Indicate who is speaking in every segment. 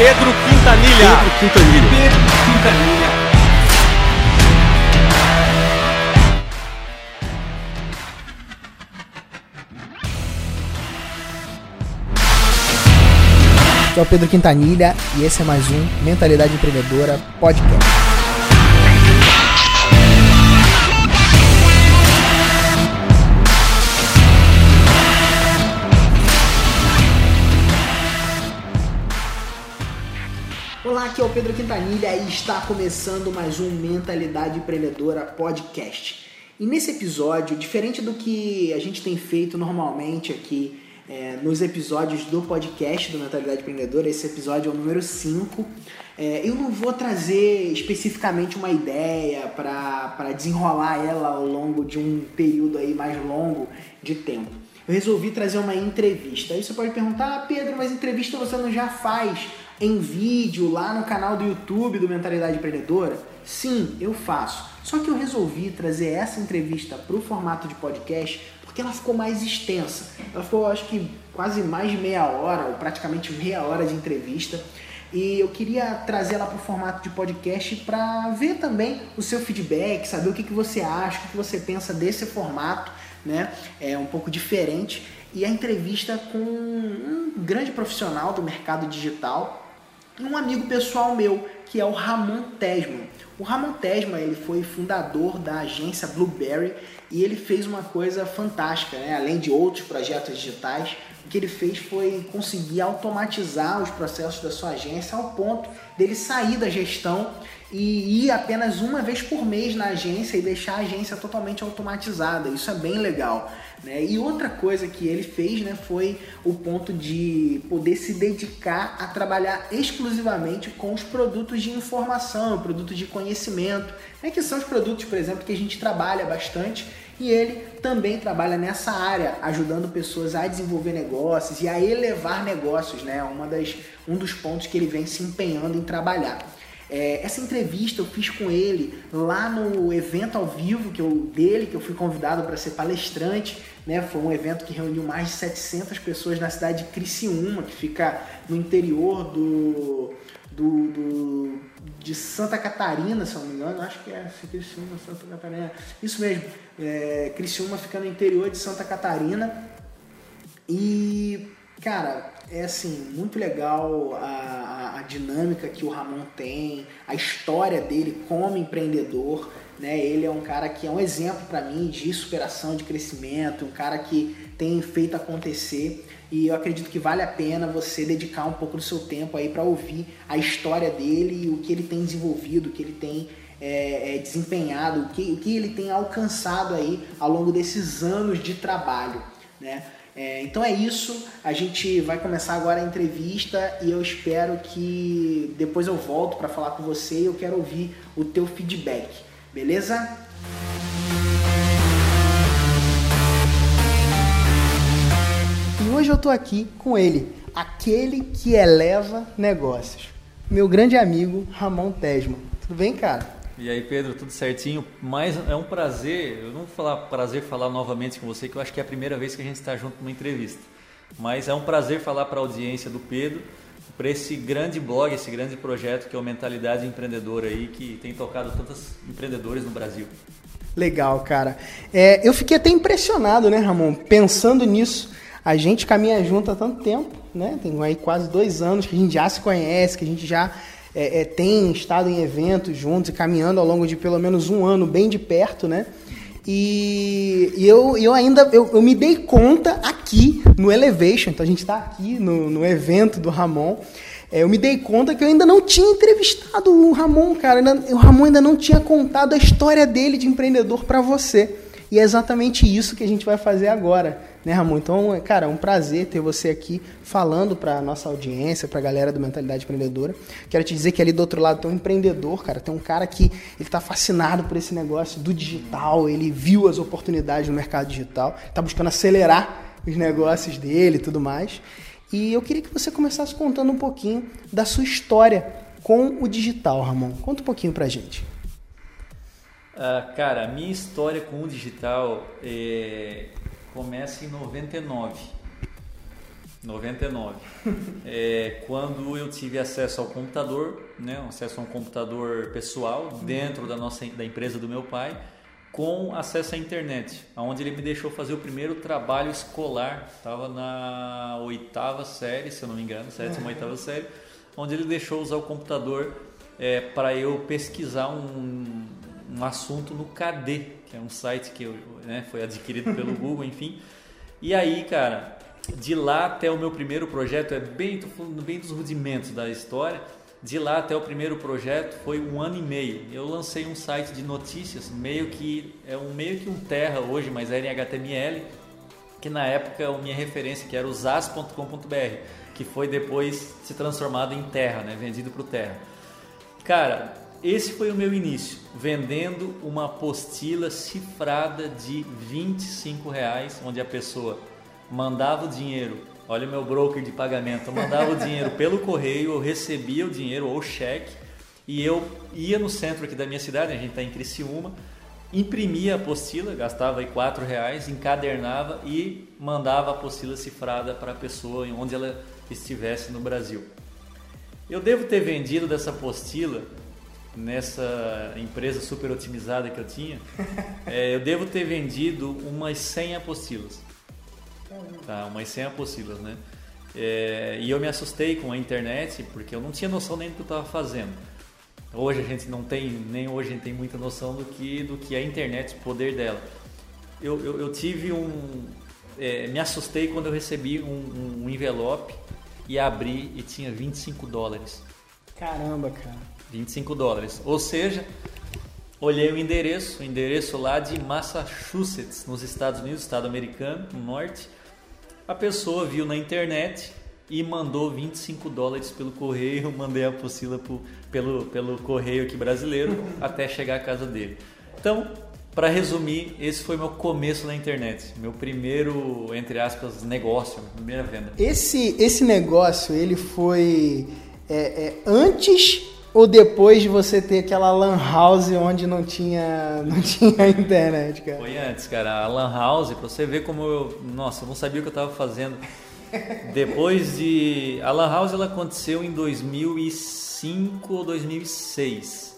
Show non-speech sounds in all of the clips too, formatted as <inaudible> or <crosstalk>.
Speaker 1: Pedro Quintanilha.
Speaker 2: Pedro Quintanilha.
Speaker 3: Pedro Quintanilha.
Speaker 4: Aqui é o Pedro Quintanilha e esse é mais um Mentalidade Empreendedora Podcast. O Pedro Quintanilha e está começando mais um Mentalidade Empreendedora Podcast. E nesse episódio, diferente do que a gente tem feito normalmente aqui é, nos episódios do podcast do Mentalidade Empreendedora, esse episódio é o número 5. É, eu não vou trazer especificamente uma ideia para desenrolar ela ao longo de um período aí mais longo de tempo. Eu resolvi trazer uma entrevista. Aí você pode perguntar, ah, Pedro, mas entrevista você não já faz em vídeo lá no canal do YouTube do Mentalidade Empreendedora? Sim, eu faço. Só que eu resolvi trazer essa entrevista para o formato de podcast porque ela ficou mais extensa. Ela ficou, acho que, quase mais de meia hora, ou praticamente meia hora de entrevista. E eu queria trazer ela para o formato de podcast para ver também o seu feedback, saber o que, que você acha, o que, que você pensa desse formato, né? É um pouco diferente. E a entrevista com um grande profissional do mercado digital um amigo pessoal meu, que é o Ramon Tesman. O Ramon Tesman ele foi fundador da agência Blueberry e ele fez uma coisa fantástica, né? além de outros projetos digitais. O que ele fez foi conseguir automatizar os processos da sua agência ao ponto dele sair da gestão e ir apenas uma vez por mês na agência e deixar a agência totalmente automatizada. Isso é bem legal. Né? E outra coisa que ele fez né, foi o ponto de poder se dedicar a trabalhar exclusivamente com os produtos de informação, produtos de conhecimento, né, que são os produtos, por exemplo, que a gente trabalha bastante. E ele também trabalha nessa área, ajudando pessoas a desenvolver negócios e a elevar negócios, né? Uma das, um dos pontos que ele vem se empenhando em trabalhar. É, essa entrevista eu fiz com ele lá no evento ao vivo que eu, dele, que eu fui convidado para ser palestrante. Né? Foi um evento que reuniu mais de 700 pessoas na cidade de Criciúma, que fica no interior do, do, do, de Santa Catarina, se eu não me engano. Acho que é Criciúma, Santa Catarina. Isso mesmo, é, Criciúma fica no interior de Santa Catarina. E, cara, é assim, muito legal a, a, dinâmica que o Ramon tem, a história dele como empreendedor. Né? Ele é um cara que é um exemplo para mim de superação, de crescimento, um cara que tem feito acontecer. E eu acredito que vale a pena você dedicar um pouco do seu tempo aí para ouvir a história dele e o que ele tem desenvolvido, o que ele tem é, é, desempenhado, o que, o que ele tem alcançado aí ao longo desses anos de trabalho. Né? É, então é isso, a gente vai começar agora a entrevista e eu espero que depois eu volto para falar com você e eu quero ouvir o teu feedback, beleza? E hoje eu tô aqui com ele, aquele que eleva negócios, meu grande amigo Ramon Tesman. Tudo bem, cara?
Speaker 2: E aí, Pedro, tudo certinho? Mas é um prazer, eu não vou falar prazer falar novamente com você, que eu acho que é a primeira vez que a gente está junto numa entrevista. Mas é um prazer falar para a audiência do Pedro, para esse grande blog, esse grande projeto que é o Mentalidade Empreendedora aí, que tem tocado tantos empreendedores no Brasil.
Speaker 4: Legal, cara. É, eu fiquei até impressionado, né, Ramon? Pensando nisso, a gente caminha junto há tanto tempo, né? Tem aí quase dois anos que a gente já se conhece, que a gente já é, é, tem estado em eventos juntos e caminhando ao longo de pelo menos um ano bem de perto, né? E, e eu, eu ainda eu, eu, me dei conta aqui no Elevation, então a gente está aqui no, no evento do Ramon. É, eu me dei conta que eu ainda não tinha entrevistado o Ramon, cara. O Ramon ainda não tinha contado a história dele de empreendedor para você. E é exatamente isso que a gente vai fazer agora, né, Ramon? Então, cara, é um prazer ter você aqui falando para nossa audiência, para a galera do Mentalidade Empreendedora. Quero te dizer que ali do outro lado tem um empreendedor, cara, tem um cara que ele tá fascinado por esse negócio do digital, ele viu as oportunidades no mercado digital, está buscando acelerar os negócios dele e tudo mais. E eu queria que você começasse contando um pouquinho da sua história com o digital, Ramon. Conta um pouquinho pra gente.
Speaker 2: Uh, cara, a minha história com o digital é, começa em 99. 99. é, quando eu tive acesso ao computador, né, acesso a um computador pessoal dentro da nossa da empresa do meu pai, com acesso à internet, onde ele me deixou fazer o primeiro trabalho escolar. Estava na oitava série, se eu não me engano, sétima, oitava série, onde ele deixou usar o computador é, para eu pesquisar um, um assunto no KD, que é um site que eu, né, foi adquirido pelo <laughs> Google, enfim. E aí, cara, de lá até o meu primeiro projeto, é bem, bem dos rudimentos da história, de lá até o primeiro projeto foi um ano e meio. Eu lancei um site de notícias, meio que é um meio que um Terra hoje, mas era em HTML, que na época a minha referência que era o que foi depois se transformado em Terra, né, vendido para o Terra. Cara, esse foi o meu início, vendendo uma apostila cifrada de 25 reais, onde a pessoa mandava o dinheiro, olha o meu broker de pagamento, eu mandava o <laughs> dinheiro pelo correio, eu recebia o dinheiro ou cheque e eu ia no centro aqui da minha cidade, a gente está em Criciúma, imprimia a apostila, gastava aí quatro reais, encadernava e mandava a apostila cifrada para a pessoa em onde ela estivesse no Brasil. Eu devo ter vendido dessa apostila nessa empresa super otimizada que eu tinha, <laughs> é, eu devo ter vendido umas 100 apostilas. Tá, umas 100 apostilas, né? É, e eu me assustei com a internet porque eu não tinha noção nem do que eu estava fazendo. Hoje a gente não tem, nem hoje a gente tem muita noção do que, do que é a internet, o poder dela. Eu, eu, eu tive um. É, me assustei quando eu recebi um, um envelope e abri e tinha 25 dólares.
Speaker 4: Caramba, cara.
Speaker 2: 25 dólares. Ou seja, olhei o endereço, o endereço lá de Massachusetts, nos Estados Unidos, estado americano, no norte a pessoa viu na internet e mandou 25 dólares pelo correio, <laughs> mandei a apostila pro, pelo, pelo correio aqui brasileiro até chegar à casa dele. Então, para resumir, esse foi meu começo na internet, meu primeiro, entre aspas, negócio, primeira venda.
Speaker 4: Esse, esse negócio, ele foi é, é, antes ou depois de você ter aquela lan house onde não tinha, <laughs> não tinha internet, cara?
Speaker 2: Foi antes, cara. A lan house, pra você ver como eu... Nossa, eu não sabia o que eu tava fazendo. <laughs> Depois de... A lan house, ela aconteceu em 2005 ou 2006.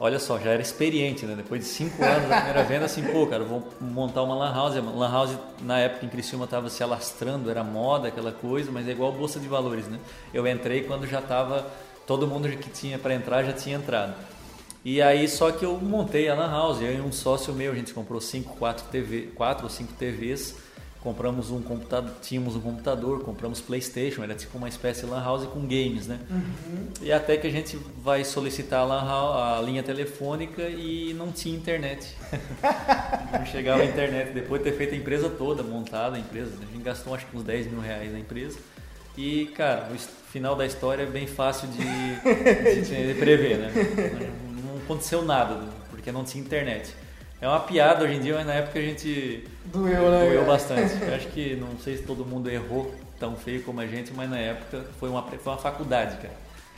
Speaker 2: Olha só, já era experiente, né? Depois de cinco anos da primeira venda, assim, pô, cara, vou montar uma lan house. Lan house, na época, em Criciúma, tava se alastrando, era moda, aquela coisa, mas é igual Bolsa de Valores, né? Eu entrei quando já tava todo mundo que tinha para entrar já tinha entrado. E aí só que eu montei a lan house, eu e um sócio meu, a gente comprou cinco, quatro TV, quatro ou cinco TVs, compramos um computador, tínhamos um computador, compramos PlayStation, era tipo uma espécie de lan house com games, né? Uhum. E até que a gente vai solicitar a, lan house, a linha telefônica e não tinha internet. <laughs> não chegava a internet depois de ter feito a empresa toda, montada a empresa, a gente gastou acho que uns 10 mil reais na empresa. E, cara, o final da história é bem fácil de, de, de prever, né? Não aconteceu nada, porque não tinha internet. É uma piada hoje em dia, mas na época a gente
Speaker 4: doeu, né,
Speaker 2: doeu bastante. Eu acho que <laughs> não sei se todo mundo errou tão feio como a gente, mas na época foi uma, foi uma faculdade, cara.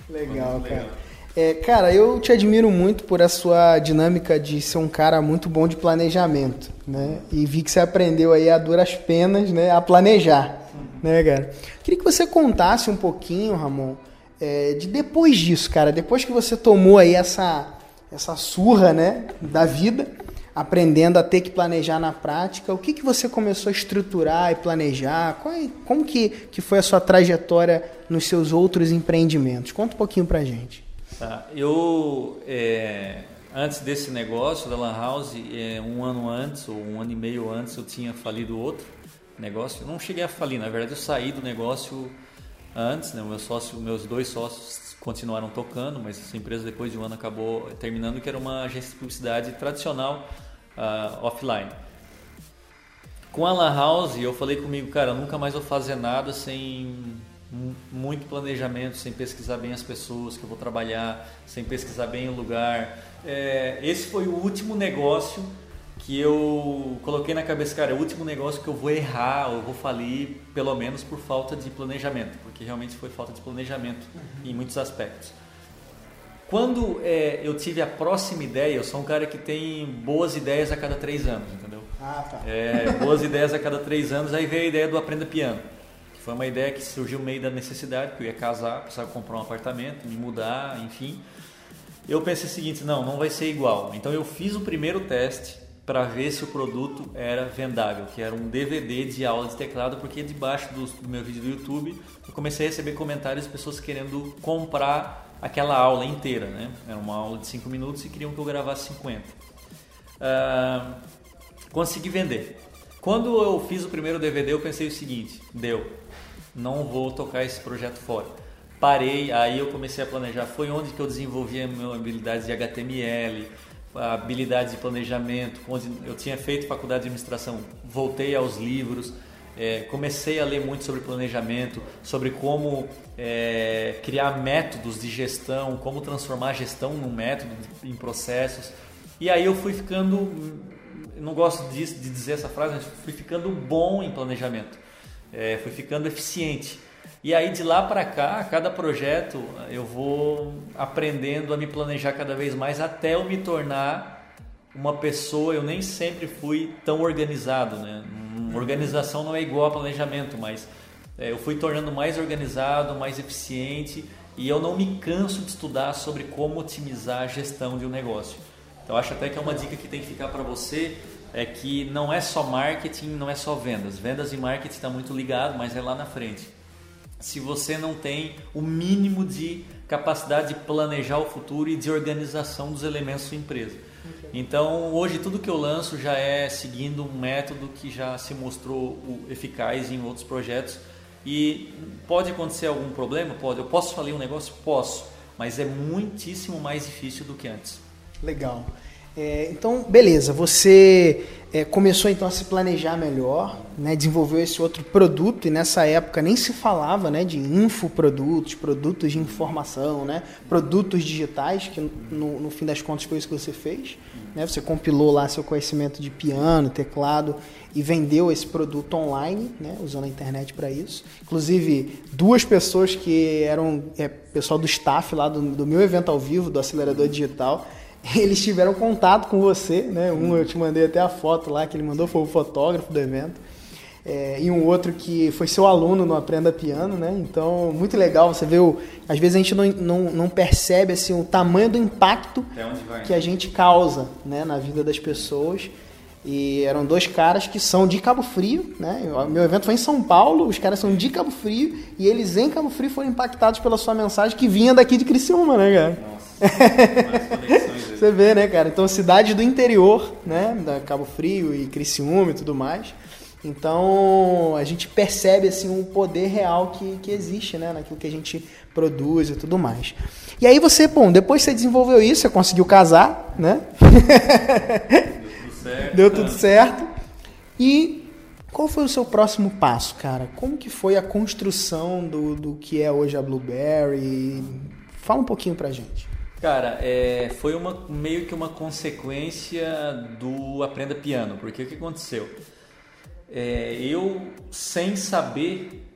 Speaker 4: Legal, cara. É, cara, eu te admiro muito por a sua dinâmica de ser um cara muito bom de planejamento, né? E vi que você aprendeu aí a duras penas, né, a planejar né, cara? Queria que você contasse um pouquinho, Ramon, é, de depois disso, cara, depois que você tomou aí essa, essa surra, né, da vida, aprendendo a ter que planejar na prática, o que, que você começou a estruturar e planejar? É, como que, que foi a sua trajetória nos seus outros empreendimentos? Conta um pouquinho pra gente.
Speaker 2: Tá, eu... É antes desse negócio da Lan House, é, um ano antes ou um ano e meio antes, eu tinha falido outro negócio. Eu não cheguei a falir, na verdade eu saí do negócio antes, né? Meu sócio, meus dois sócios continuaram tocando, mas essa empresa depois de um ano acabou terminando, que era uma agência de publicidade tradicional uh, offline. Com a La House, eu falei comigo, cara, nunca mais vou fazer nada sem muito planejamento, sem pesquisar bem as pessoas que eu vou trabalhar, sem pesquisar bem o lugar. É, esse foi o último negócio que eu coloquei na cabeça, cara, é o último negócio que eu vou errar, eu vou falir, pelo menos por falta de planejamento, porque realmente foi falta de planejamento uhum. em muitos aspectos. Quando é, eu tive a próxima ideia, eu sou um cara que tem boas ideias a cada três anos, entendeu?
Speaker 4: Ah, tá.
Speaker 2: É, boas ideias a cada três anos, aí veio a ideia do Aprenda Piano. Foi uma ideia que surgiu meio da necessidade, porque eu ia casar, precisava comprar um apartamento, me mudar, enfim. Eu pensei o seguinte, não, não vai ser igual. Então eu fiz o primeiro teste para ver se o produto era vendável, que era um DVD de aula de teclado, porque debaixo do, do meu vídeo do YouTube eu comecei a receber comentários de pessoas querendo comprar aquela aula inteira, né? Era uma aula de 5 minutos e queriam que eu gravasse 50. Uh, consegui vender. Quando eu fiz o primeiro DVD, eu pensei o seguinte: deu, não vou tocar esse projeto fora. Parei, aí eu comecei a planejar. Foi onde que eu desenvolvi a minha habilidade de HTML, a habilidade de planejamento. Eu tinha feito faculdade de administração, voltei aos livros. É, comecei a ler muito sobre planejamento, sobre como é, criar métodos de gestão, como transformar a gestão num método, em processos. E aí eu fui ficando, não gosto de, de dizer essa frase, mas fui ficando bom em planejamento, é, fui ficando eficiente. E aí de lá para cá, cada projeto eu vou aprendendo a me planejar cada vez mais até eu me tornar uma pessoa. Eu nem sempre fui tão organizado, né? Organização não é igual a planejamento, mas é, eu fui tornando mais organizado, mais eficiente e eu não me canso de estudar sobre como otimizar a gestão de um negócio. Então acho até que é uma dica que tem que ficar para você é que não é só marketing, não é só vendas. Vendas e marketing está muito ligado, mas é lá na frente se você não tem o mínimo de capacidade de planejar o futuro e de organização dos elementos da sua empresa. Então, hoje tudo que eu lanço já é seguindo um método que já se mostrou eficaz em outros projetos. E pode acontecer algum problema? Pode. Eu posso falir um negócio? Posso. Mas é muitíssimo mais difícil do que antes.
Speaker 4: Legal. É, então, beleza. Você é, começou então a se planejar melhor, né, desenvolveu esse outro produto e nessa época nem se falava né, de infoprodutos, produtos de informação, né, produtos digitais, que no, no fim das contas foi isso que você fez. Né, você compilou lá seu conhecimento de piano, teclado e vendeu esse produto online, né, usando a internet para isso. Inclusive, duas pessoas que eram é, pessoal do staff lá do, do meu evento ao vivo, do Acelerador Digital, <laughs> eles tiveram contato com você, né? Um eu te mandei até a foto lá que ele mandou, foi o fotógrafo do evento. É, e um outro que foi seu aluno no Aprenda Piano, né? Então, muito legal você vê o, às vezes a gente não, não, não percebe assim, o tamanho do impacto que a gente causa né, na vida das pessoas. E eram dois caras que são de Cabo Frio, né? Meu evento foi em São Paulo, os caras são de Cabo Frio e eles em Cabo Frio foram impactados pela sua mensagem que vinha daqui de Criciúma, né, cara? Nossa, Você vê, né, cara? Então, cidades do interior, né? Da Cabo Frio e Criciúma e tudo mais. Então, a gente percebe, assim, um poder real que, que existe, né? Naquilo que a gente produz e tudo mais. E aí você, bom, depois você desenvolveu isso, você conseguiu casar, né? Deu tudo certo. Deu tudo certo. E qual foi o seu próximo passo, cara? Como que foi a construção do, do que é hoje a Blueberry? Fala um pouquinho pra gente.
Speaker 2: Cara, é, foi uma, meio que uma consequência do Aprenda Piano, porque o que aconteceu? É, eu, sem saber,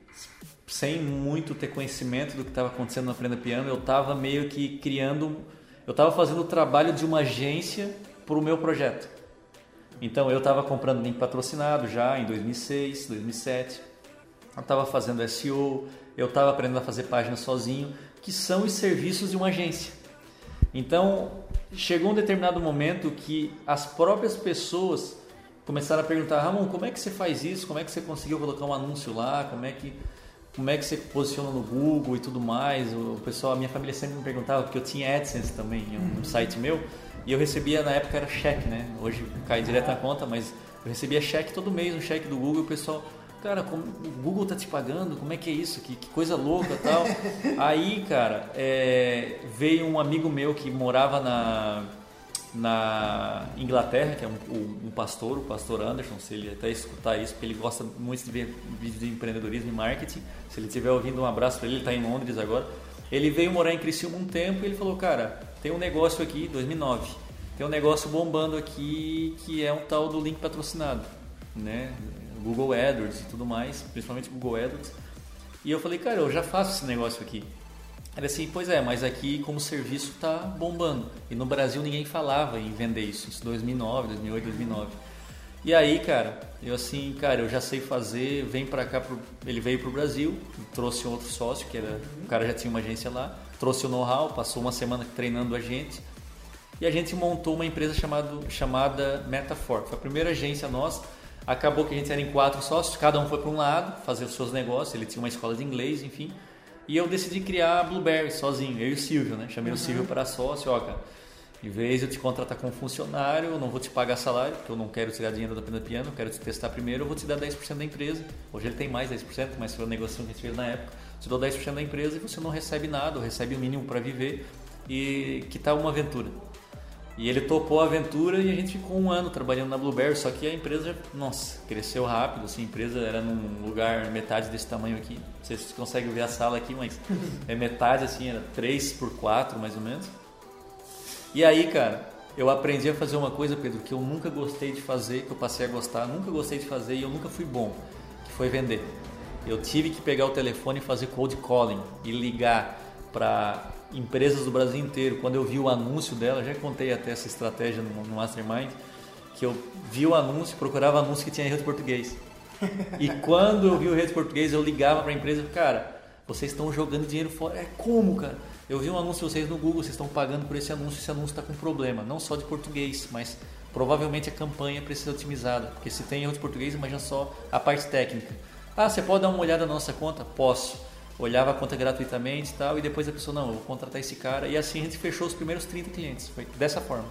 Speaker 2: sem muito ter conhecimento do que estava acontecendo no Aprenda Piano, eu estava meio que criando, eu estava fazendo o trabalho de uma agência para o meu projeto. Então eu estava comprando link patrocinado já em 2006, 2007, eu estava fazendo SEO, eu estava aprendendo a fazer páginas sozinho, que são os serviços de uma agência. Então, chegou um determinado momento que as próprias pessoas começaram a perguntar: Ramon, como é que você faz isso? Como é que você conseguiu colocar um anúncio lá? Como é que como é que você posiciona no Google e tudo mais? O pessoal, a minha família sempre me perguntava porque eu tinha AdSense também, um uhum. site meu, e eu recebia na época era cheque, né? Hoje cai direto na conta, mas eu recebia cheque todo mês, um cheque do Google, e o pessoal cara, como, o Google tá te pagando, como é que é isso? Que, que coisa louca tal. <laughs> Aí, cara, é, veio um amigo meu que morava na, na Inglaterra, que é um, um, pastor, o pastor Anderson, se ele até escutar isso, porque ele gosta muito de ver vídeos de empreendedorismo e marketing. Se ele estiver ouvindo, um abraço para ele, ele está em Londres agora. Ele veio morar em Criciúma um tempo e ele falou, cara, tem um negócio aqui, 2009, tem um negócio bombando aqui que é um tal do link patrocinado, né? Google AdWords e tudo mais, principalmente Google AdWords. E eu falei, cara, eu já faço esse negócio aqui. Era assim, pois é, mas aqui como serviço está bombando. E no Brasil ninguém falava em vender isso, isso 2009, 2008, 2009. E aí, cara, eu assim, cara, eu já sei fazer, vem pra cá, pro... ele veio pro Brasil, trouxe outro sócio, que era, o cara já tinha uma agência lá, trouxe o know-how, passou uma semana treinando a gente, e a gente montou uma empresa chamado, chamada Metafor. Foi a primeira agência nossa, acabou que a gente era em quatro sócios, cada um foi para um lado, fazer os seus negócios, ele tinha uma escola de inglês, enfim, e eu decidi criar a Blueberry sozinho, eu e o Silvio, né? Chamei uhum. o Silvio para sócio, ó, cara, em vez de eu te contratar como funcionário, eu não vou te pagar salário, porque eu não quero tirar dinheiro da Pena Piano, eu quero te testar primeiro, eu vou te dar 10% da empresa. Hoje ele tem mais 10%, mas foi a negociação que a gente fez na época. Te dou 10% da empresa e você não recebe nada, ou recebe o mínimo para viver e que tal uma aventura. E ele topou a aventura e a gente ficou um ano trabalhando na Blueberry, só que a empresa, nossa, cresceu rápido, assim, a empresa era num lugar metade desse tamanho aqui. Não sei se vocês conseguem ver a sala aqui, mas <laughs> é metade, assim, era 3 por 4 mais ou menos. E aí, cara, eu aprendi a fazer uma coisa, Pedro, que eu nunca gostei de fazer, que eu passei a gostar, nunca gostei de fazer e eu nunca fui bom, que foi vender. Eu tive que pegar o telefone e fazer cold calling e ligar para empresas do Brasil inteiro. Quando eu vi o anúncio dela, já contei até essa estratégia no, no Mastermind, que eu vi o anúncio, procurava anúncio que tinha rede português. <laughs> E quando eu vi o rede português, eu ligava para a empresa, cara, vocês estão jogando dinheiro fora. É como, cara? Eu vi um anúncio de vocês no Google, vocês estão pagando por esse anúncio, esse anúncio está com problema, não só de português, mas provavelmente a campanha precisa ser otimizada, porque se tem erro de português, imagina só a parte técnica. Ah, você pode dar uma olhada na nossa conta? Posso. Olhava a conta gratuitamente e tal, e depois a pessoa, não, eu vou contratar esse cara, e assim a gente fechou os primeiros 30 clientes, foi dessa forma.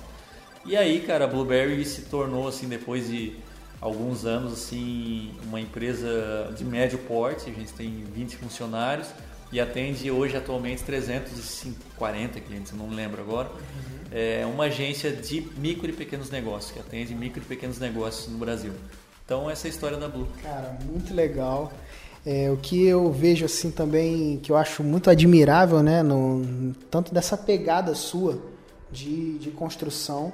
Speaker 2: E aí, cara, a Blueberry se tornou, assim, depois de alguns anos, assim, uma empresa de médio porte, a gente tem 20 funcionários, e atende hoje atualmente 340 clientes, eu não lembro agora. Uhum. É uma agência de micro e pequenos negócios, que atende micro e pequenos negócios no Brasil. Então essa é a história da Blue.
Speaker 4: Cara, muito legal. É, o que eu vejo assim também, que eu acho muito admirável, né, no, tanto dessa pegada sua de, de construção,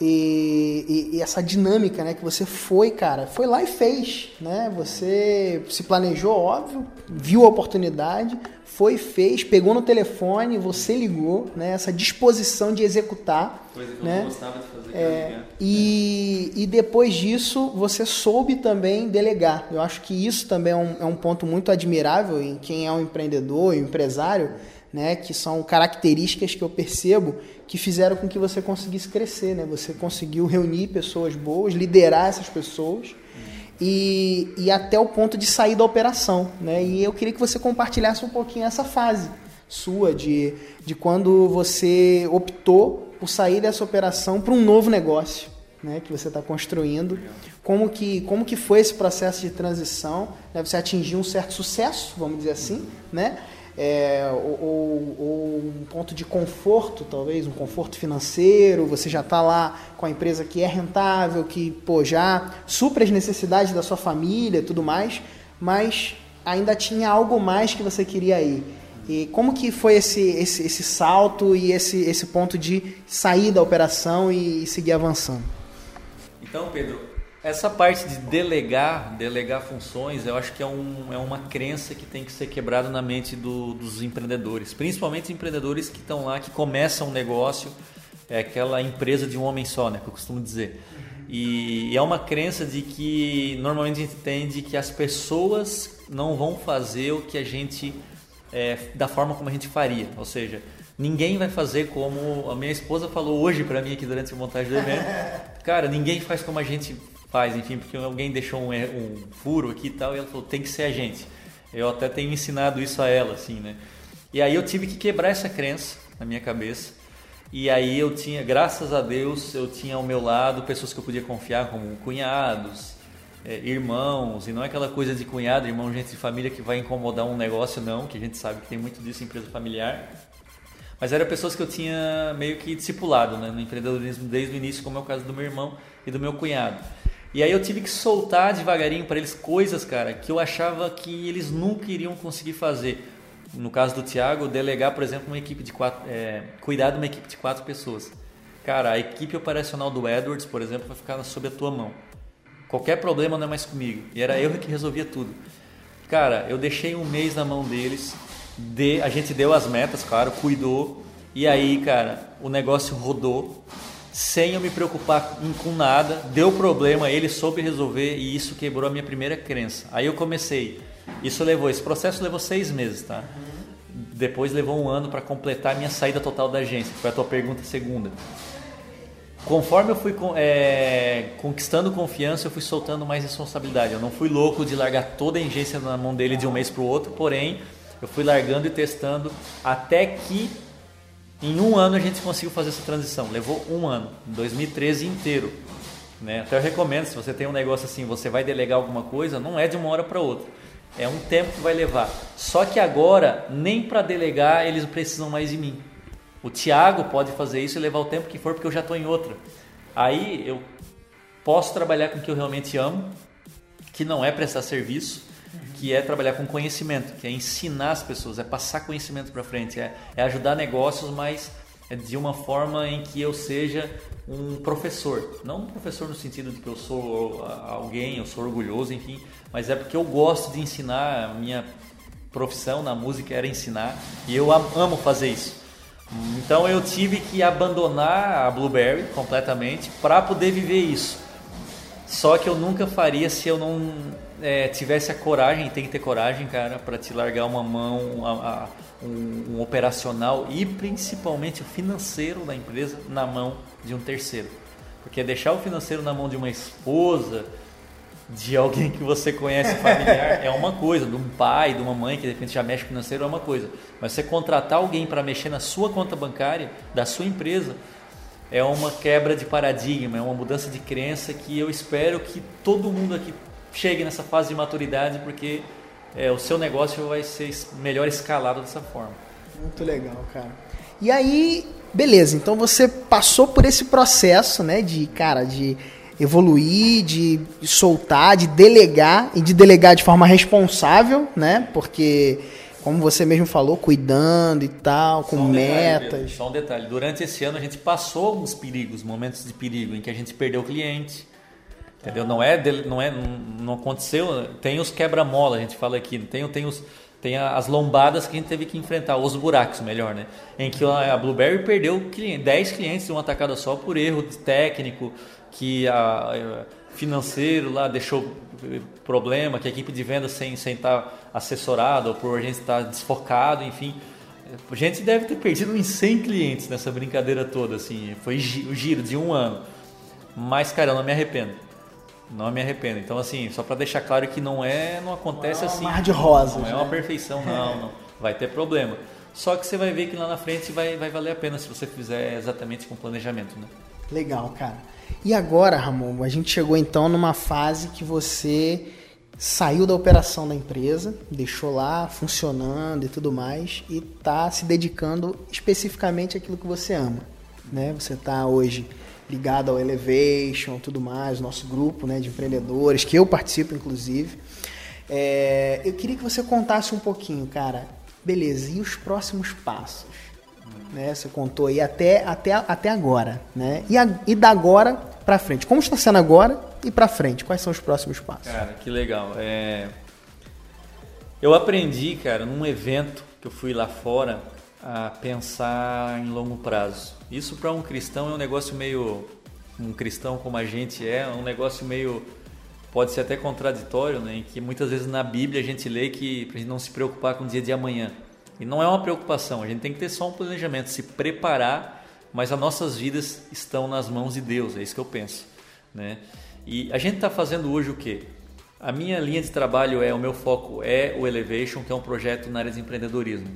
Speaker 4: e, e, e, essa dinâmica, né, que você foi, cara, foi lá e fez, né? Você se planejou, óbvio, viu a oportunidade, foi, fez, pegou no telefone, você ligou, né? Essa disposição de executar,
Speaker 2: coisa que
Speaker 4: né?
Speaker 2: eu gostava de fazer.
Speaker 4: É, e, e depois disso, você soube também delegar. Eu acho que isso também é um, é um ponto muito admirável em quem é um empreendedor, um empresário né, que são características que eu percebo que fizeram com que você conseguisse crescer, né? Você conseguiu reunir pessoas boas, liderar essas pessoas e, e até o ponto de sair da operação, né? E eu queria que você compartilhasse um pouquinho essa fase sua de, de quando você optou por sair dessa operação para um novo negócio, né? Que você está construindo. Como que, como que foi esse processo de transição? Né? Você atingiu um certo sucesso, vamos dizer assim, né? É, ou, ou, um ponto de conforto, talvez, um conforto financeiro, você já está lá com a empresa que é rentável, que pô, já supre as necessidades da sua família tudo mais, mas ainda tinha algo mais que você queria ir. E como que foi esse, esse, esse salto e esse, esse ponto de sair da operação e seguir avançando?
Speaker 2: Então, Pedro, essa parte de delegar, delegar funções, eu acho que é, um, é uma crença que tem que ser quebrada na mente do, dos empreendedores, principalmente empreendedores que estão lá, que começam um negócio, é aquela empresa de um homem só, né, que eu costumo dizer. E, e é uma crença de que normalmente a gente entende que as pessoas não vão fazer o que a gente, é, da forma como a gente faria, ou seja, ninguém vai fazer como a minha esposa falou hoje para mim aqui durante a montagem do evento. <laughs> Cara, ninguém faz como a gente enfim, porque alguém deixou um, um furo aqui e tal, e ela falou, tem que ser a gente. Eu até tenho ensinado isso a ela, assim, né? E aí eu tive que quebrar essa crença na minha cabeça. E aí eu tinha, graças a Deus, eu tinha ao meu lado pessoas que eu podia confiar, como cunhados, é, irmãos, e não é aquela coisa de cunhado, irmão, gente de família que vai incomodar um negócio, não, que a gente sabe que tem muito disso em empresa familiar. Mas eram pessoas que eu tinha meio que discipulado né, no empreendedorismo desde o início, como é o caso do meu irmão e do meu cunhado. E aí eu tive que soltar devagarinho para eles coisas, cara, que eu achava que eles nunca iriam conseguir fazer. No caso do Thiago, delegar, por exemplo, uma equipe de quatro, é, cuidar de uma equipe de quatro pessoas. Cara, a equipe operacional do Edwards, por exemplo, vai ficar sob a tua mão. Qualquer problema não é mais comigo. E era eu que resolvia tudo. Cara, eu deixei um mês na mão deles. De, a gente deu as metas, claro, cuidou. E aí, cara, o negócio rodou sem eu me preocupar com nada. Deu problema, ele soube resolver e isso quebrou a minha primeira crença. Aí eu comecei. Isso levou, esse processo levou seis meses, tá? Depois levou um ano para completar a minha saída total da agência, que foi a tua pergunta segunda. Conforme eu fui é, conquistando confiança, eu fui soltando mais responsabilidade. Eu não fui louco de largar toda a agência na mão dele de um mês para o outro, porém eu fui largando e testando até que em um ano a gente conseguiu fazer essa transição. Levou um ano, 2013 inteiro. Né? Até eu recomendo, se você tem um negócio assim, você vai delegar alguma coisa, não é de uma hora para outra. É um tempo que vai levar. Só que agora, nem para delegar, eles precisam mais de mim. O Tiago pode fazer isso e levar o tempo que for, porque eu já estou em outra. Aí eu posso trabalhar com o que eu realmente amo, que não é prestar serviço, que é trabalhar com conhecimento, que é ensinar as pessoas, é passar conhecimento para frente, é, é, ajudar negócios, mas é de uma forma em que eu seja um professor. Não um professor no sentido de que eu sou alguém, eu sou orgulhoso, enfim, mas é porque eu gosto de ensinar, a minha profissão na música era ensinar e eu amo fazer isso. Então eu tive que abandonar a Blueberry completamente para poder viver isso. Só que eu nunca faria se eu não é, tivesse a coragem, tem que ter coragem, cara, para te largar uma mão, a, a, um, um, operacional e principalmente o financeiro da empresa na mão de um terceiro. Porque deixar o financeiro na mão de uma esposa, de alguém que você conhece familiar <laughs> é uma coisa, de um pai, de uma mãe que de repente já mexe financeiro é uma coisa. Mas você contratar alguém para mexer na sua conta bancária, da sua empresa, é uma quebra de paradigma, é uma mudança de crença que eu espero que todo mundo aqui chegue nessa fase de maturidade, porque é, o seu negócio vai ser melhor escalado dessa forma.
Speaker 4: Muito legal, cara. E aí, beleza, então você passou por esse processo, né, de, cara, de evoluir, de soltar, de delegar e de delegar de forma responsável, né? Porque como você mesmo falou, cuidando e tal, com só um metas. Detalhe,
Speaker 2: só um detalhe, durante esse ano a gente passou alguns perigos, momentos de perigo em que a gente perdeu o cliente. Entendeu? Não é, não é, não aconteceu. Tem os quebra-mola, a gente fala aqui. Tem, tem os, tem as lombadas que a gente teve que enfrentar, os buracos, melhor, né? Em que a Blueberry perdeu 10 clientes de uma tacada só por erro técnico, que a financeiro lá deixou problema, que a equipe de vendas sem, estar assessorada ou por a gente estar desfocado, enfim. A gente deve ter perdido uns 100 clientes nessa brincadeira toda, assim. Foi o giro de um ano. Mas, cara, eu não me arrependo. Não me arrependo. Então, assim, só para deixar claro que não é, não acontece não é assim.
Speaker 4: Mar de rosas.
Speaker 2: Não é uma né? perfeição, não, não. Vai ter problema. Só que você vai ver que lá na frente vai, vai valer a pena se você fizer exatamente com planejamento, né?
Speaker 4: Legal, cara. E agora, Ramon, a gente chegou então numa fase que você saiu da operação da empresa, deixou lá funcionando e tudo mais e está se dedicando especificamente àquilo que você ama, né? Você está hoje ligado ao Elevation, tudo mais, nosso grupo, né, de empreendedores que eu participo, inclusive. É, eu queria que você contasse um pouquinho, cara. Beleza, e os próximos passos? Né? Você contou aí até, até, até agora, né? E, a, e da agora para frente. Como está sendo agora e para frente? Quais são os próximos passos?
Speaker 2: Cara, que legal. É... Eu aprendi, cara, num evento que eu fui lá fora a pensar em longo prazo. Isso para um cristão é um negócio meio um cristão como a gente é, um negócio meio pode ser até contraditório, né? Em que muitas vezes na Bíblia a gente lê que para gente não se preocupar com o dia de amanhã. E não é uma preocupação, a gente tem que ter só um planejamento, se preparar, mas as nossas vidas estão nas mãos de Deus, é isso que eu penso. Né? E a gente está fazendo hoje o quê? A minha linha de trabalho é, o meu foco é o Elevation, que é um projeto na área de empreendedorismo.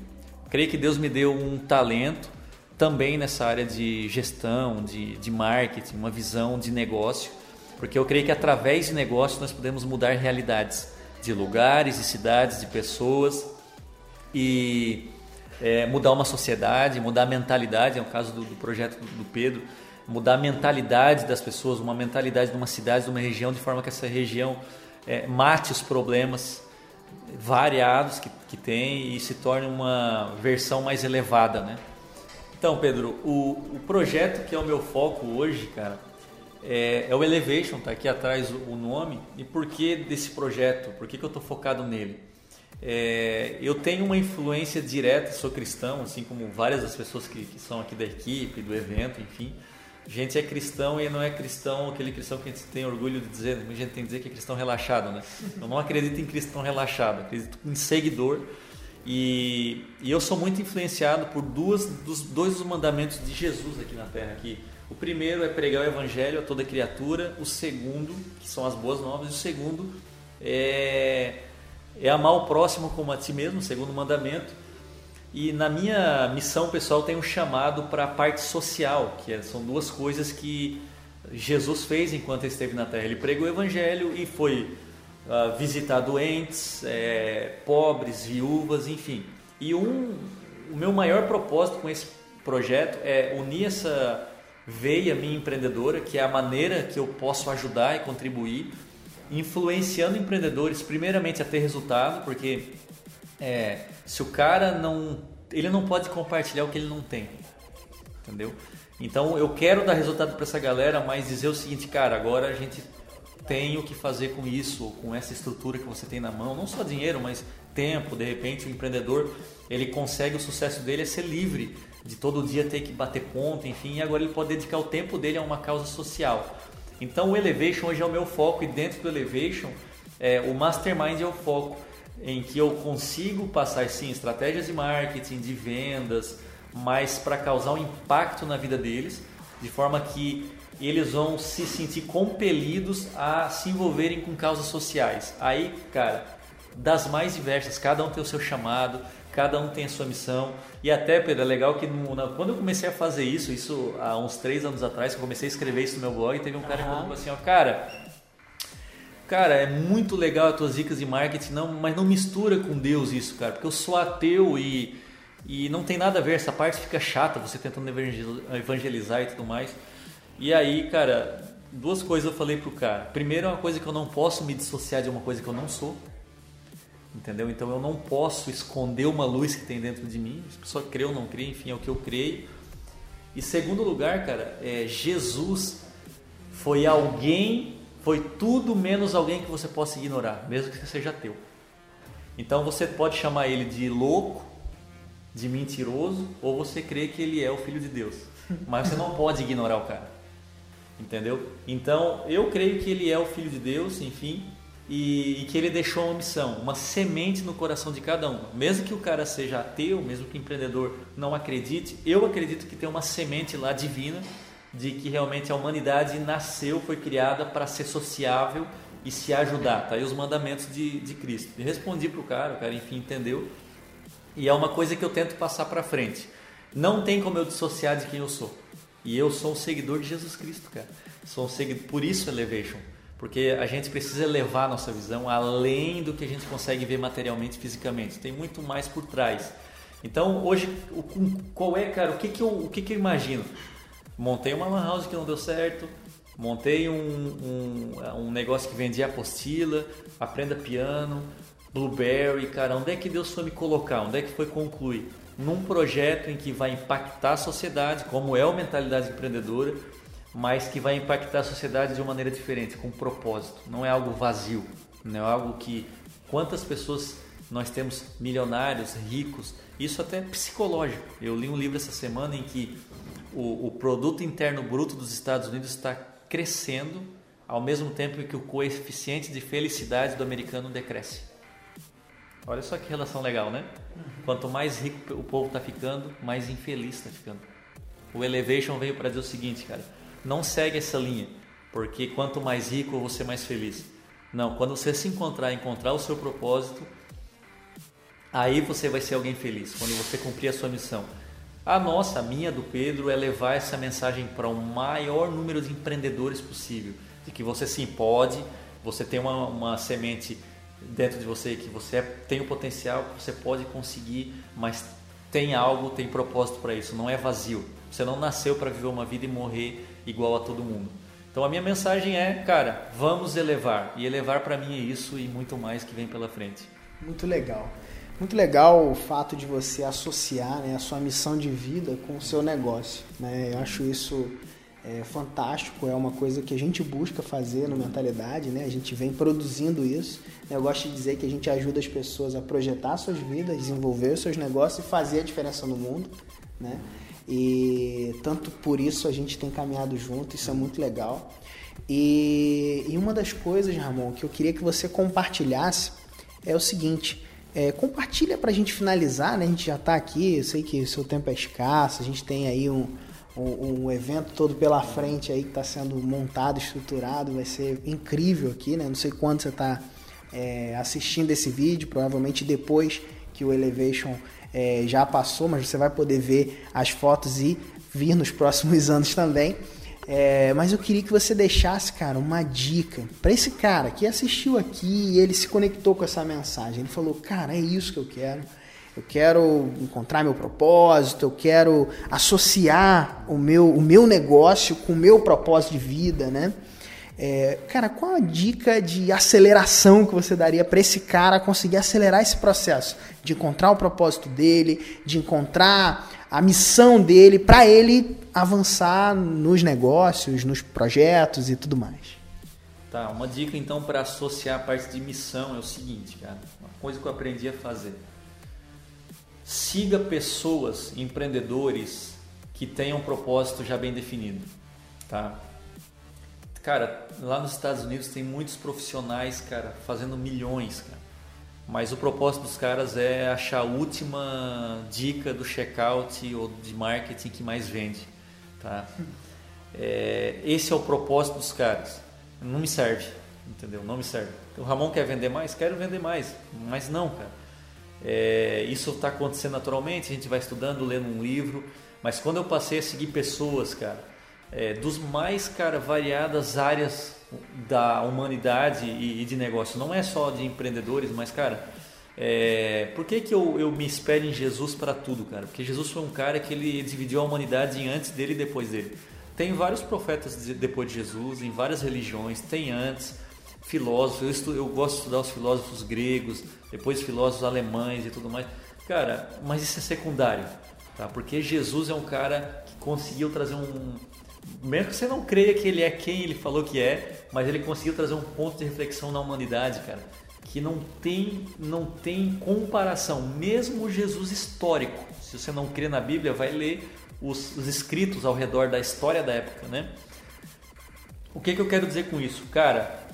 Speaker 2: Creio que Deus me deu um talento também nessa área de gestão, de, de marketing, uma visão de negócio, porque eu creio que através de negócio nós podemos mudar realidades de lugares, de cidades, de pessoas e é, mudar uma sociedade, mudar a mentalidade, é o caso do, do projeto do, Pedro, mudar a mentalidade das pessoas, uma mentalidade de uma cidade, de uma região, de forma que essa região é, mate os problemas variados que, que tem e se torne uma versão mais elevada, né? Então, Pedro, o, o projeto que é o meu foco hoje, cara, é, é o Elevation, tá aqui atrás o, o, nome. E por que desse projeto? Por que, que eu estou focado nele? É, eu tenho uma influência direta, sou cristão, assim como várias das pessoas que, que são aqui da equipe, do evento, enfim. A gente é cristão e não é cristão aquele cristão que a gente tem orgulho de dizer, a gente tem que dizer que é cristão relaxado, né? Eu não acredito em cristão relaxado, acredito em seguidor. E, e eu sou muito influenciado por duas, dos dois dos mandamentos de Jesus aqui na Terra. Aqui. O primeiro é pregar o evangelho a toda criatura, o segundo, que são as boas novas, e o segundo é, é amar o próximo como a ti mesmo, o segundo mandamento. E na minha missão pessoal tem um chamado para a parte social, que é, são duas coisas que Jesus fez enquanto esteve na terra. Ele pregou o evangelho e foi uh, visitar doentes, é, pobres, viúvas, enfim. E um, o meu maior propósito com esse projeto é unir essa veia minha empreendedora, que é a maneira que eu posso ajudar e contribuir, influenciando empreendedores, primeiramente a ter resultado, porque é, se o cara não. Ele não pode compartilhar o que ele não tem. Entendeu? Então eu quero dar resultado para essa galera, mas dizer o seguinte, cara, agora a gente tem o que fazer com isso, com essa estrutura que você tem na mão, não só dinheiro, mas tempo. De repente, o empreendedor ele consegue o sucesso dele é ser livre de todo dia ter que bater ponto, enfim, e agora ele pode dedicar o tempo dele a uma causa social. Então o Elevation hoje é o meu foco e dentro do Elevation é, o Mastermind é o foco em que eu consigo passar sim estratégias de marketing, de vendas, mas para causar um impacto na vida deles, de forma que eles vão se sentir compelidos a se envolverem com causas sociais. Aí, cara, das mais diversas, cada um tem o seu chamado, cada um tem a sua missão. E até, Pedro, é legal que no, na, quando eu comecei a fazer isso, isso há uns três anos atrás, que eu comecei a escrever isso no meu blog, teve um cara uhum. que falou assim, ó, cara, Cara, é muito legal as tuas dicas de marketing, não, mas não mistura com Deus isso, cara, porque eu sou ateu e, e não tem nada a ver, essa parte fica chata, você tentando evangelizar e tudo mais. E aí, cara, duas coisas eu falei pro cara. Primeiro, é uma coisa que eu não posso me dissociar de uma coisa que eu não sou. Entendeu? Então eu não posso esconder uma luz que tem dentro de mim. A pessoa crê ou não crê, enfim, é o que eu creio. E segundo lugar, cara, é Jesus foi alguém foi tudo menos alguém que você possa ignorar, mesmo que seja teu. Então você pode chamar ele de louco, de mentiroso, ou você crê que ele é o filho de Deus. <laughs> Mas você não pode ignorar o cara. Entendeu? Então eu creio que ele é o filho de Deus, enfim, e, e, que ele deixou uma missão, uma semente no coração de cada um. Mesmo que o cara seja ateu, mesmo que o empreendedor não acredite, eu acredito que tem uma semente lá divina de que realmente a humanidade nasceu, foi criada para ser sociável e se ajudar. Tá aí os mandamentos de, de Cristo. E respondi para o cara, o cara enfim entendeu. E é uma coisa que eu tento passar para frente. Não tem como eu dissociar de quem eu sou. E eu sou um seguidor de Jesus Cristo, cara. Sou um seguidor, por isso Elevation. Porque a gente precisa elevar a nossa visão além do que a gente consegue ver materialmente, fisicamente. Tem muito mais por trás. Então, hoje, qual é, cara, o que, que, eu, o que, que eu imagino? Montei uma lan house que não deu certo, montei um, um, um negócio que vendia apostila, aprenda piano, Blueberry, cara, onde é que Deus foi me colocar? Onde é que foi concluir? Num projeto em que vai impactar a sociedade, como é a mentalidade empreendedora, mas que vai impactar a sociedade de uma maneira diferente, com um propósito. Não é algo vazio, não é algo que quantas pessoas nós temos milionários, ricos, isso até psicológico. Eu li um livro essa semana em que o, o produto interno bruto dos Estados Unidos está crescendo ao mesmo tempo que o coeficiente de felicidade do americano decresce. Olha só que relação legal, né? Quanto mais rico o povo está ficando, mais infeliz está ficando. O Elevation veio para dizer o seguinte, cara: não segue essa linha, porque quanto mais rico você mais feliz. Não, quando você se encontrar, encontrar o seu propósito, aí você vai ser alguém feliz. Quando você cumprir a sua missão. A nossa, a minha, do Pedro, é levar essa mensagem para o maior número de empreendedores possível. De que você sim pode, você tem uma, uma semente dentro de você que você é, tem o potencial, que você pode conseguir, mas tem algo, tem propósito para isso, não é vazio. Você não nasceu para viver uma vida e morrer igual a todo mundo. Então a minha mensagem é, cara, vamos elevar. E elevar para mim é isso e muito mais que vem pela frente.
Speaker 4: Muito legal. Muito legal o fato de você associar né, a sua missão de vida com o seu negócio. Né? Eu acho isso é, fantástico, é uma coisa que a gente busca fazer no Mentalidade, né? a gente vem produzindo isso. Eu gosto de dizer que a gente ajuda as pessoas a projetar suas vidas, desenvolver seus negócios e fazer a diferença no mundo. Né? E tanto por isso a gente tem caminhado junto, isso é muito legal. E, e uma das coisas, Ramon, que eu queria que você compartilhasse é o seguinte: é, compartilha para a gente finalizar, né? A gente já está aqui, eu sei que o seu tempo é escasso, a gente tem aí um, um, um evento todo pela frente aí que está sendo montado, estruturado, vai ser incrível aqui, né? Não sei quando você está é, assistindo esse vídeo, provavelmente depois que o Elevation é, já passou, mas você vai poder ver as fotos e vir nos próximos <laughs> anos também. É, mas eu queria que você deixasse, cara, uma dica para esse cara que assistiu aqui e ele se conectou com essa mensagem. Ele falou, cara, é isso que eu quero. Eu quero encontrar meu propósito, eu quero associar o meu, o meu negócio com o meu propósito de vida, né? É, cara, qual a dica de aceleração que você daria para esse cara conseguir acelerar esse processo de encontrar o propósito dele, de encontrar a missão dele, para ele avançar nos negócios, nos projetos e tudo mais?
Speaker 2: Tá, uma dica então para associar a parte de missão é o seguinte, cara, uma coisa que eu aprendi a fazer. Siga pessoas, empreendedores que tenham um propósito já bem definido, tá? Cara, lá nos Estados Unidos tem muitos profissionais, cara, fazendo milhões, cara. Mas o propósito dos caras é achar a última dica do checkout ou de marketing que mais vende, tá? É, esse é o propósito dos caras. Não me serve, entendeu? Não me serve. O Ramon quer vender mais? Quero vender mais, mas não, cara. É, isso está acontecendo naturalmente, a gente vai estudando, lendo um livro, mas quando eu passei a seguir pessoas, cara, é, dos mais cara, variadas áreas da humanidade e, e, de negócio. Não é só de empreendedores, mas cara, é, por que, que eu, eu me espelho em Jesus para tudo, cara? Porque Jesus foi um cara que ele dividiu a humanidade em antes dele e depois dele. Tem vários profetas depois de Jesus, em várias religiões, tem antes, filósofos, eu, estudo, eu gosto de estudar os filósofos gregos, depois filósofos alemães e tudo mais. Cara, mas isso é secundário, tá? Porque Jesus é um cara que conseguiu trazer um, mesmo que você não creia que ele é quem ele falou que é, mas ele conseguiu trazer um ponto de reflexão na humanidade, cara, que não tem, não tem comparação. Mesmo Jesus histórico, se você não crê na Bíblia, vai ler os, os escritos ao redor da história da época, né? O que, que eu quero dizer com isso? Cara,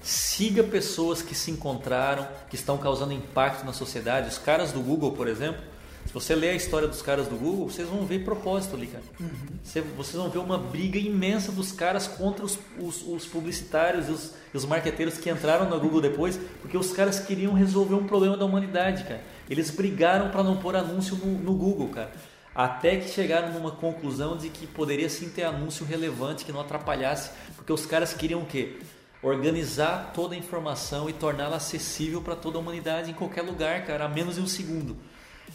Speaker 2: siga pessoas que se encontraram, que estão causando impacto na sociedade. Os caras do Google, por exemplo, se você ler a história dos caras do Google, vocês vão ver propósito ali, cara. Uhum. Vocês vão ver uma briga imensa dos caras contra os, os, os publicitários e os, e os marqueteiros que entraram no Google depois, porque os caras queriam resolver um problema da humanidade, cara. Eles brigaram para não pôr anúncio no, no Google, cara. Até que chegaram numa conclusão de que poderia sim ter anúncio relevante que não atrapalhasse, porque os caras queriam o quê? Organizar toda a informação e torná-la acessível para toda a humanidade em qualquer lugar, cara, a menos de um segundo.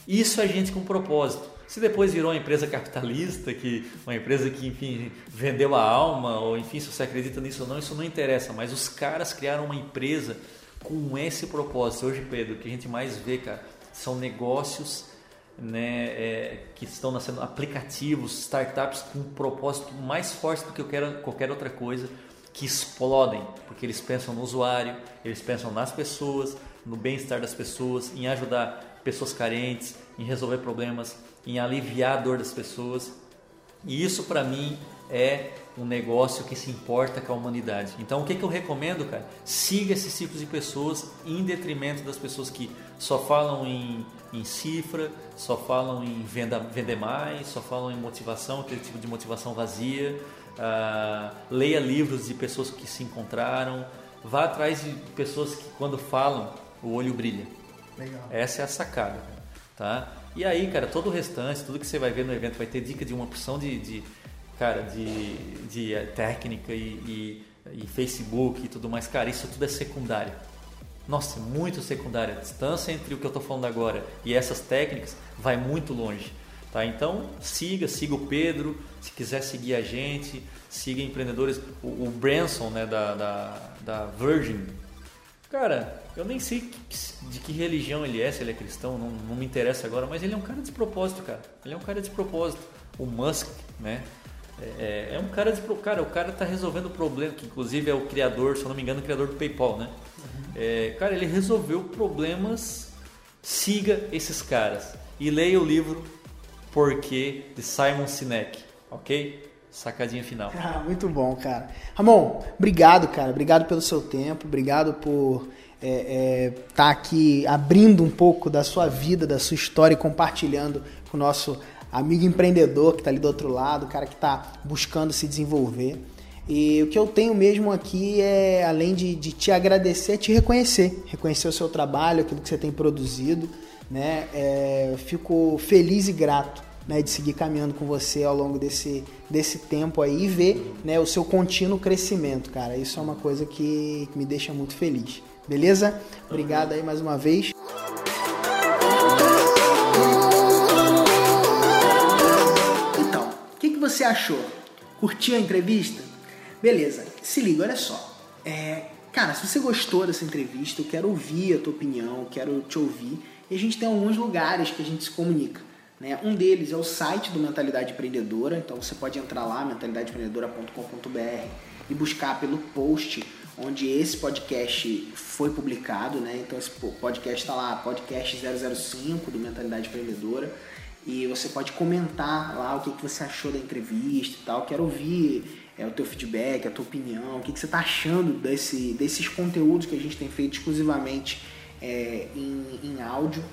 Speaker 2: Isso é gente com propósito. Se depois virou uma empresa capitalista, que uma empresa que, enfim, vendeu a alma, ou enfim, se você acredita nisso ou não, isso não interessa. Mas os caras criaram uma empresa com esse propósito. Hoje, Pedro, o que a gente mais vê, cara, são negócios né, é, que estão nascendo, aplicativos, startups com um propósito mais forte do que qualquer outra coisa, que explodem, porque eles pensam no usuário, eles pensam nas pessoas, no bem-estar das pessoas, em ajudar pessoas carentes, em resolver problemas, em aliviar a dor das pessoas. E isso para mim é um negócio que se importa com a humanidade. Então o que, que eu recomendo, cara? Siga esses tipos de pessoas em detrimento das pessoas que só falam em, em cifra, só falam em venda, vender mais, só falam em motivação, aquele tipo de motivação vazia. Uh, leia livros de pessoas que se encontraram. Vá atrás de pessoas que quando falam o olho brilha. Legal. Essa é a sacada, tá? E aí, cara, todo o restante, tudo que você vai ver no evento vai ter dica de uma opção de, de cara, de, de eh, técnica e, e, e, Facebook e tudo mais. Cara, isso tudo é secundário. Nossa, muito secundário. A distância entre o que eu estou falando agora e essas técnicas vai muito longe. Tá? Então, siga, siga o Pedro. Se quiser seguir a gente, siga empreendedores. O, o Branson, né, da, da, da Virgin, Cara, eu nem sei de que religião ele é, se ele é cristão, não, não me interessa agora, mas ele é um cara de propósito, cara. Ele é um cara de propósito. O Musk, né? É, é, é um cara de cara, o cara tá resolvendo o problema, que inclusive é o criador, se eu não me engano, o criador do PayPal, né? É, cara, ele resolveu problemas. Siga esses caras e leia o livro Porquê de Simon Sinek, ok? Sacadinha final.
Speaker 4: Ah, muito bom, cara. Ramon, obrigado, cara. Obrigado pelo seu tempo. Obrigado por estar é, é, tá aqui abrindo um pouco da sua vida, da sua história e compartilhando com o nosso amigo empreendedor que está ali do outro lado, o cara que está buscando se desenvolver. E o que eu tenho mesmo aqui é, além de, de te agradecer, é te reconhecer. Reconhecer o seu trabalho, aquilo que você tem produzido. Né? É, fico feliz e grato né, de seguir caminhando com você ao longo desse, desse tempo aí e ver né, o seu contínuo crescimento, cara. Isso é uma coisa que, me deixa muito feliz. Beleza? Obrigado aí mais uma vez. Então, o que, que você achou? Curtiu a entrevista? Beleza, se liga, olha só. É, cara, se você gostou dessa entrevista, eu quero ouvir a tua opinião, quero te ouvir. E a gente tem alguns lugares que a gente se comunica. Né? Um deles é o site do Mentalidade Empreendedora, então você pode entrar lá, mentalidadeempreendedora.com.br e buscar pelo post onde esse podcast foi publicado, né? Então esse podcast está lá, podcast 005 do Mentalidade Empreendedora. E você pode comentar lá o que, que você achou da entrevista e tal. Quero ouvir é, o teu feedback, a tua opinião, o que, que você está achando desse, desses conteúdos que a gente tem feito exclusivamente é, em, em áudio.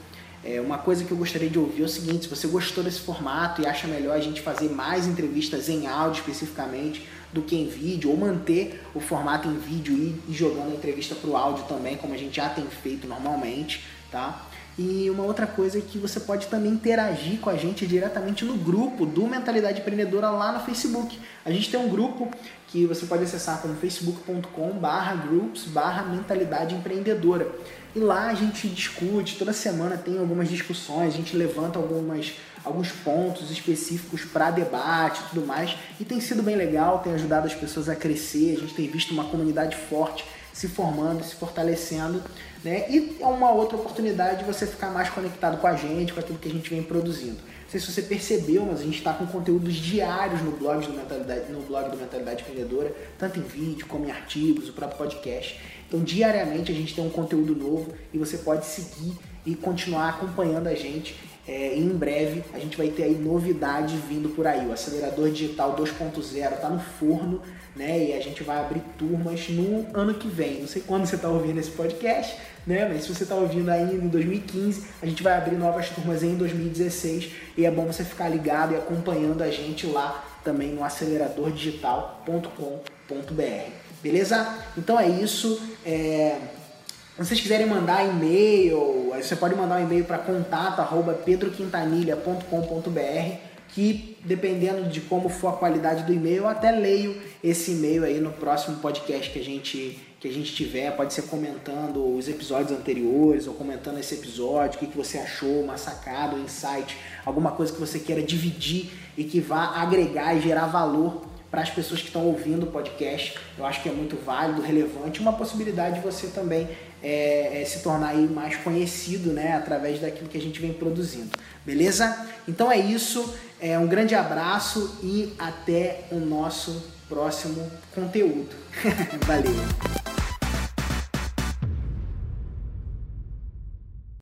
Speaker 4: É, uma coisa que eu gostaria de ouvir é o seguinte: se você gostou desse formato e acha melhor a gente fazer mais entrevistas em áudio especificamente do que em vídeo, ou manter o formato em vídeo e, e jogando a entrevista para o áudio também, como a gente já tem feito normalmente, tá? E uma outra coisa é que você pode também interagir com a gente diretamente no grupo do Mentalidade Empreendedora lá no Facebook. A gente tem um grupo que você pode acessar como facebook.com barra groups barra mentalidade empreendedora. E lá a gente discute, toda semana tem algumas discussões, a gente levanta algumas, alguns pontos específicos para debate e tudo mais. E tem sido bem legal, tem ajudado as pessoas a crescer, a gente tem visto uma comunidade forte se formando, se fortalecendo, né? E é uma outra oportunidade de você ficar mais conectado com a gente, com aquilo que a gente vem produzindo. Não sei se você percebeu, mas a gente está com conteúdos diários no blog, do Mentalidade, no blog do Mentalidade Empreendedora, tanto em vídeo como em artigos, o próprio podcast. Então, diariamente a gente tem um conteúdo novo e você pode seguir e continuar acompanhando a gente. É, em breve a gente vai ter aí novidades vindo por aí. O acelerador digital 2.0 está no forno né? E a gente vai abrir turmas no ano que vem. Não sei quando você está ouvindo esse podcast, né? Mas se você está ouvindo ainda em 2015, a gente vai abrir novas turmas em 2016 e é bom você ficar ligado e acompanhando a gente lá também no aceleradordigital.com.br. Beleza? Então é isso. É... Se vocês quiserem mandar e-mail, você pode mandar um e-mail para contato@pedroquintanilha.com.br que dependendo de como for a qualidade do e-mail, eu até leio esse e-mail aí no próximo podcast que a gente que a gente tiver, pode ser comentando os episódios anteriores ou comentando esse episódio, o que, que você achou, uma sacada, um insight, alguma coisa que você queira dividir e que vá agregar e gerar valor para as pessoas que estão ouvindo o podcast. Eu acho que é muito válido, relevante, uma possibilidade de você também é, é, se tornar aí mais conhecido né, através daquilo que a gente vem produzindo. Beleza? Então é isso. É, um grande abraço e até o nosso próximo conteúdo. <laughs> Valeu!